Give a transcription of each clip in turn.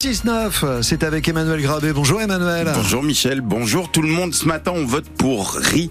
6-9, c'est avec Emmanuel Grabé. Bonjour Emmanuel. Bonjour Michel, bonjour tout le monde. Ce matin, on vote pour RI.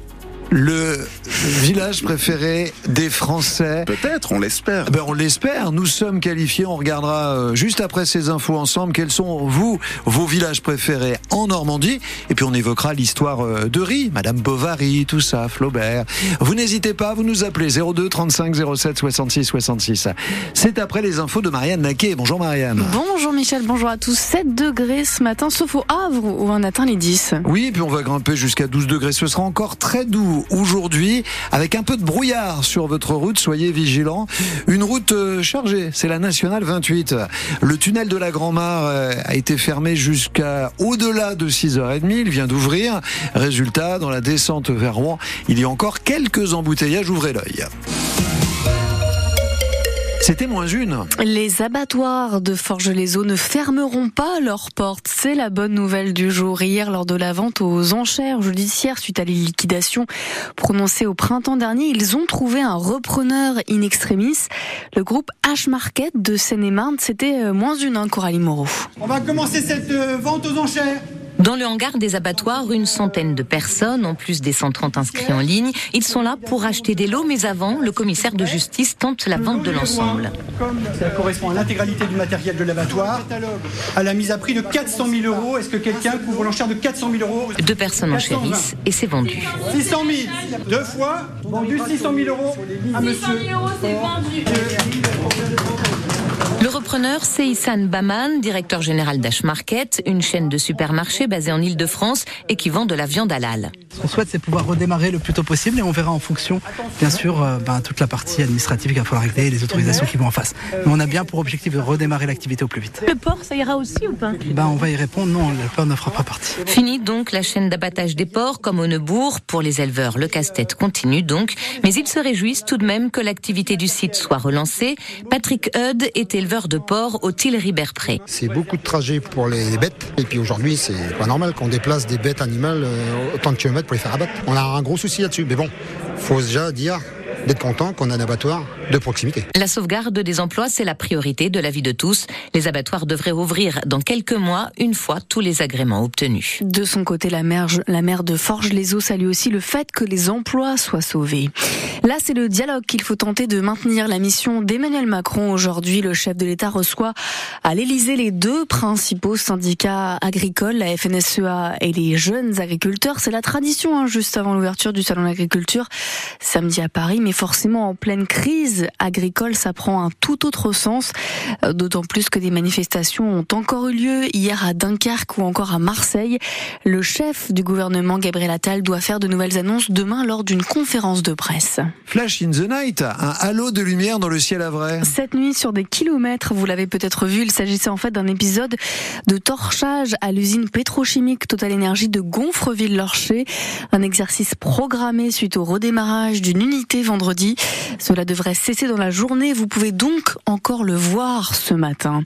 Le village préféré des Français. Peut-être, on l'espère. Ben on l'espère. Nous sommes qualifiés. On regardera euh, juste après ces infos ensemble quels sont vous vos villages préférés en Normandie. Et puis on évoquera l'histoire euh, de Rie, Madame Bovary, tout ça, Flaubert. Vous n'hésitez pas, vous nous appelez 02 35 07 66 66. C'est après les infos de Marianne Naquet. Bonjour Marianne. Bonjour Michel, bonjour à tous. 7 degrés ce matin, sauf au Havre où on atteint les 10. Oui, puis on va grimper jusqu'à 12 degrés. Ce sera encore très doux aujourd'hui avec un peu de brouillard sur votre route. Soyez vigilants. Une route euh, chargée, c'est la nationale 28. Le tunnel de la Grand-Mare euh, a été fermé jusqu'à au-delà de 6h30. Il vient d'ouvrir. Résultat, dans la descente vers Rouen, il y a encore quelques embouteillages. Ouvrez l'œil. C'était moins une. Les abattoirs de Forges-les-Eaux ne fermeront pas leurs portes. C'est la bonne nouvelle du jour. Hier, lors de la vente aux enchères judiciaires suite à les liquidations prononcées au printemps dernier, ils ont trouvé un repreneur in extremis. Le groupe H-Market de Seine-et-Marne, c'était euh, moins une, hein, Coralie Moreau. On va commencer cette euh, vente aux enchères. Dans le hangar des abattoirs, une centaine de personnes, en plus des 130 inscrits en ligne. Ils sont là pour acheter des lots, mais avant, le commissaire de justice tente la vente de l'ensemble. Ça correspond à l'intégralité du matériel de l'abattoir, à la mise à prix de 400 000 euros. Est-ce que quelqu'un couvre l'enchère de 400 000 euros Deux personnes en chérissent et c'est vendu. 600 000, deux fois, vendu 600 000 euros à monsieur. 600 000 euros, c'est vendu. Le repreneur, c'est Issan Baman, directeur général d'Ash Market, une chaîne de supermarchés basée en Ile-de-France et qui vend de la viande halal. Ce qu'on souhaite, c'est pouvoir redémarrer le plus tôt possible et on verra en fonction, bien sûr, euh, ben, toute la partie administrative qu'il va falloir régler et les autorisations qui vont en face. Mais on a bien pour objectif de redémarrer l'activité au plus vite. Le port, ça ira aussi ou pas? Ben, On va y répondre, non, le port ne fera pas partie. Fini donc la chaîne d'abattage des porcs comme au Neubourg. Pour les éleveurs, le casse-tête continue donc, mais ils se réjouissent tout de même que l'activité du site soit relancée. Patrick Hud est éleveur de porcs au Tillery-Berpré. C'est beaucoup de trajets pour les bêtes et puis aujourd'hui c'est pas normal qu'on déplace des bêtes animales euh, autant de kilomètres pour les faire abattre. On a un gros souci là-dessus, mais bon, faut déjà dire d'être content qu'on a un abattoir de proximité. La sauvegarde des emplois, c'est la priorité de la vie de tous. Les abattoirs devraient ouvrir dans quelques mois, une fois tous les agréments obtenus. De son côté, la maire, la maire de Forges-les-Eaux salue aussi le fait que les emplois soient sauvés. Là, c'est le dialogue qu'il faut tenter de maintenir. La mission d'Emmanuel Macron aujourd'hui, le chef de l'État reçoit à l'Élysée les deux principaux syndicats agricoles, la FNSEA et les jeunes agriculteurs. C'est la tradition, hein, juste avant l'ouverture du salon de l'agriculture, samedi à Paris, mais forcément en pleine crise agricole, ça prend un tout autre sens, euh, d'autant plus que des manifestations ont encore eu lieu hier à Dunkerque ou encore à Marseille. Le chef du gouvernement, Gabriel Attal, doit faire de nouvelles annonces demain lors d'une conférence de presse. Flash in the night, un halo de lumière dans le ciel à vrai. Cette nuit, sur des kilomètres, vous l'avez peut-être vu, il s'agissait en fait d'un épisode de torchage à l'usine pétrochimique Total Énergie de Gonfreville-Lorcher. Un exercice programmé suite au redémarrage d'une unité vendredi. Cela devrait cesser dans la journée. Vous pouvez donc encore le voir ce matin.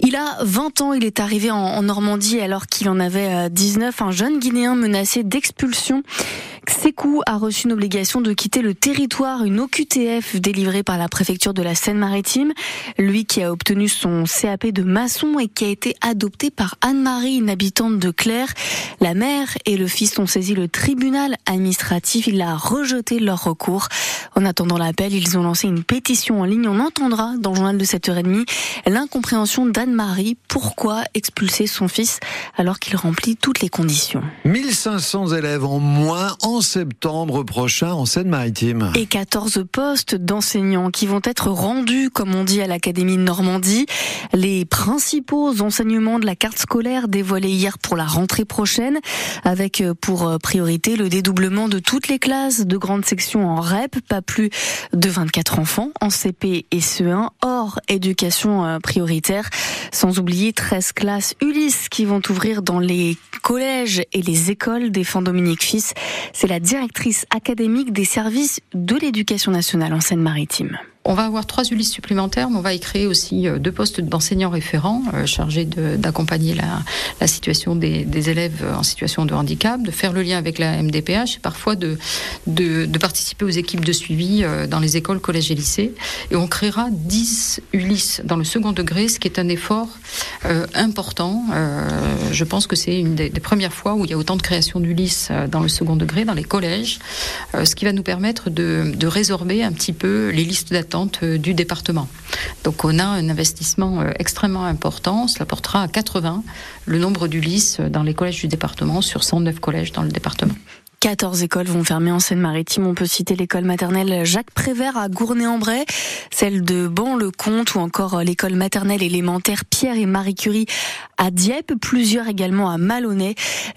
Il a 20 ans, il est arrivé en Normandie alors qu'il en avait 19, un jeune Guinéen menacé d'expulsion. Sekou a reçu une obligation de quitter le territoire, une OQTF délivrée par la préfecture de la Seine-Maritime. Lui qui a obtenu son CAP de maçon et qui a été adopté par Anne-Marie, une habitante de Claire. La mère et le fils ont saisi le tribunal administratif. Il a rejeté leur recours. En attendant l'appel, ils ont lancé une pétition en ligne. On entendra dans le journal de 7h30 l'incompréhension d'Anne-Marie. Pourquoi expulser son fils alors qu'il remplit toutes les conditions? 1500 élèves en moins septembre prochain en Seine-Maritime. Et 14 postes d'enseignants qui vont être rendus, comme on dit à l'Académie de Normandie. Les principaux enseignements de la carte scolaire dévoilés hier pour la rentrée prochaine, avec pour priorité le dédoublement de toutes les classes de grande section en REP, pas plus de 24 enfants en CP et CE1, hors éducation prioritaire, sans oublier 13 classes Ulysse qui vont ouvrir dans les collèges et les écoles, défend Dominique Fils. C'est la directrice académique des services de l'éducation nationale en Seine-Maritime. On va avoir trois Ulysse supplémentaires, mais on va y créer aussi euh, deux postes d'enseignants référents euh, chargés d'accompagner la, situation des, des, élèves en situation de handicap, de faire le lien avec la MDPH et parfois de, de, de participer aux équipes de suivi euh, dans les écoles, collèges et lycées. Et on créera 10 Ulysse dans le second degré, ce qui est un effort euh, important. Euh, je pense que c'est une des, premières fois où il y a autant de création d'Ulysse dans le second degré, dans les collèges, ce qui va nous permettre de, de résorber un petit peu les listes d'attente euh, du département. Donc on a un investissement euh, extrêmement important. Cela portera à 80 le nombre d'Ulysse dans les collèges du département sur 109 collèges dans le département. 14 écoles vont fermer en Seine-Maritime. On peut citer l'école maternelle Jacques Prévert à Gournay-en-Bray, celle de Ban-le-Comte ou encore l'école maternelle élémentaire Pierre et Marie Curie à Dieppe, plusieurs également à Malonnet.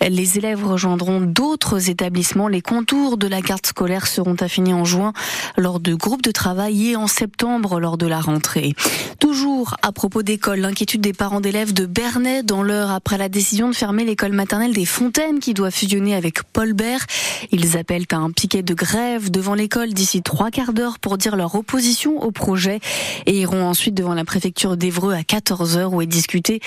Les élèves rejoindront d'autres établissements. Les contours de la carte scolaire seront affinés en juin lors de groupes de travail et en septembre lors de la rentrée. Toujours à propos d'école, l'inquiétude des parents d'élèves de Bernay dans l'heure après la décision de fermer l'école maternelle des Fontaines qui doit fusionner avec Paul Bert. Ils appellent à un piquet de grève devant l'école d'ici trois quarts d'heure pour dire leur opposition au projet et iront ensuite devant la préfecture d'Evreux à 14h où est discutée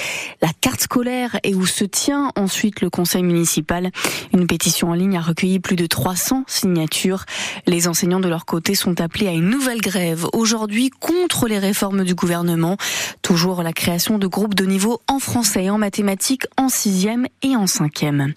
la carte scolaire et où se tient ensuite le conseil municipal. Une pétition en ligne a recueilli plus de 300 signatures. Les enseignants de leur côté sont appelés à une nouvelle grève aujourd'hui contre les réformes du gouvernement. Toujours la création de groupes de niveau en français et en mathématiques en sixième et en cinquième.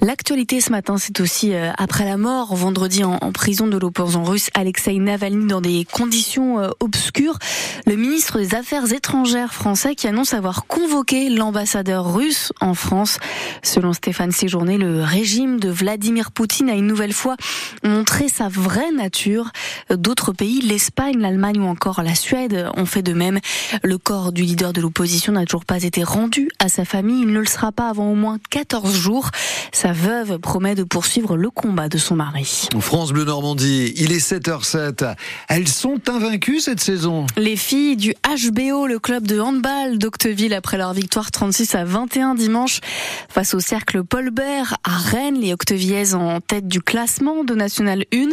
L'actualité ce matin, c'est aussi après la mort vendredi en, prison de l'opposant russe Alexei Navalny dans des conditions euh, obscures. Le ministre des Affaires étrangères français qui annonce avoir convoqué l'ambassadeur russe en France. Selon Stéphane Séjourné, le régime de Vladimir Poutine a une nouvelle fois montré sa vraie nature. D'autres pays, l'Espagne, l'Allemagne ou encore la Suède ont fait de même. Le corps du leader de l'opposition n'a toujours pas été rendu à sa famille. Il ne le sera pas avant au moins 14 jours. Sa veuve promet de poursuivre le combat de son mari. France Bleu Normandie, il est 7h07. Elles sont invaincues cette saison. Les filles du HBO, le club de handball d'Octeville, après leur victoire 36 à 21 dimanche face au cercle Paul Bert à Rennes, les Octevillaises en tête du classement de National 1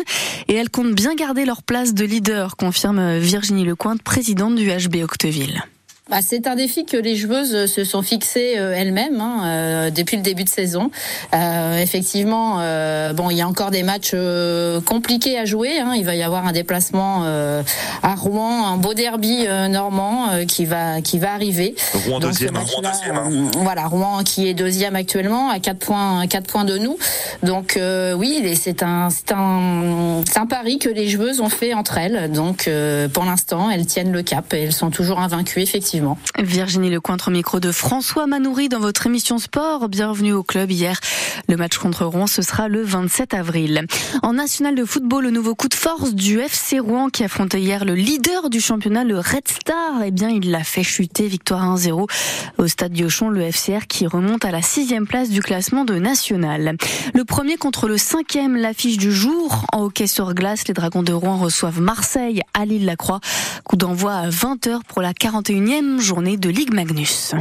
et elles comptent bien garder leur place de leader, confirme Virginie Lecointe, présidente du HB Octeville. Bah, c'est un défi que les joueuses se sont fixées euh, elles-mêmes hein, euh, depuis le début de saison. Euh, effectivement, euh, bon, il y a encore des matchs euh, compliqués à jouer. Hein. Il va y avoir un déplacement à Rouen, un beau derby normand qui va qui va arriver. Rouen Donc, deuxième, Rouen deuxième. Hein. Voilà, Rouen qui est deuxième actuellement à 4 points 4 points de nous. Donc oui, c'est un c'est un c'est un pari que les joueuses ont fait entre elles. Donc pour l'instant, elles tiennent le cap et elles sont toujours invaincues effectivement. Virginie Lecointre au micro de François Manoury dans votre émission sport. Bienvenue au club hier. Le match contre Rouen, ce sera le 27 avril. En national de football, le nouveau coup de force du FC Rouen qui affrontait hier le leader du championnat, le Red Star. Eh bien, il l'a fait chuter, victoire 1-0 au stade Diochon, le FCR qui remonte à la sixième place du classement de national. Le premier contre le cinquième, l'affiche du jour. En hockey sur glace, les Dragons de Rouen reçoivent Marseille à l'île-la-Croix. Coup d'envoi à 20h pour la 41e journée de Ligue Magnus.